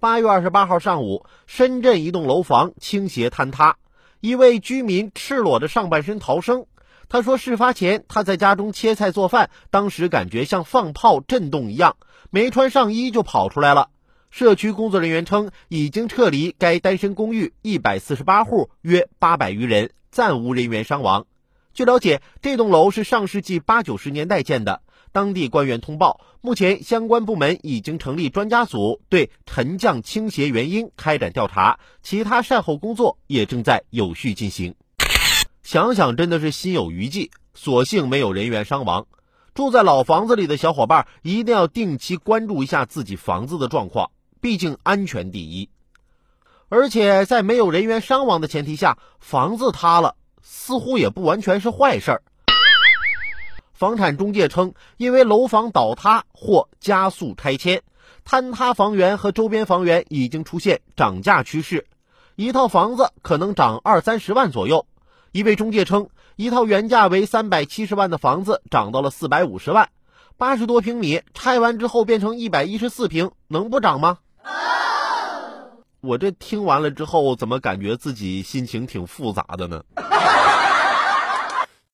八月二十八号上午，深圳一栋楼房倾斜坍塌，一位居民赤裸着上半身逃生。他说，事发前他在家中切菜做饭，当时感觉像放炮震动一样，没穿上衣就跑出来了。社区工作人员称，已经撤离该单身公寓一百四十八户，约八百余人，暂无人员伤亡。据了解，这栋楼是上世纪八九十年代建的。当地官员通报，目前相关部门已经成立专家组，对沉降倾斜原因开展调查，其他善后工作也正在有序进行。想想真的是心有余悸，所幸没有人员伤亡。住在老房子里的小伙伴一定要定期关注一下自己房子的状况，毕竟安全第一。而且在没有人员伤亡的前提下，房子塌了。似乎也不完全是坏事儿。房产中介称，因为楼房倒塌或加速拆迁，坍塌房源和周边房源已经出现涨价趋势，一套房子可能涨二三十万左右。一位中介称，一套原价为三百七十万的房子涨到了四百五十万，八十多平米拆完之后变成一百一十四平，能不涨吗？我这听完了之后，怎么感觉自己心情挺复杂的呢？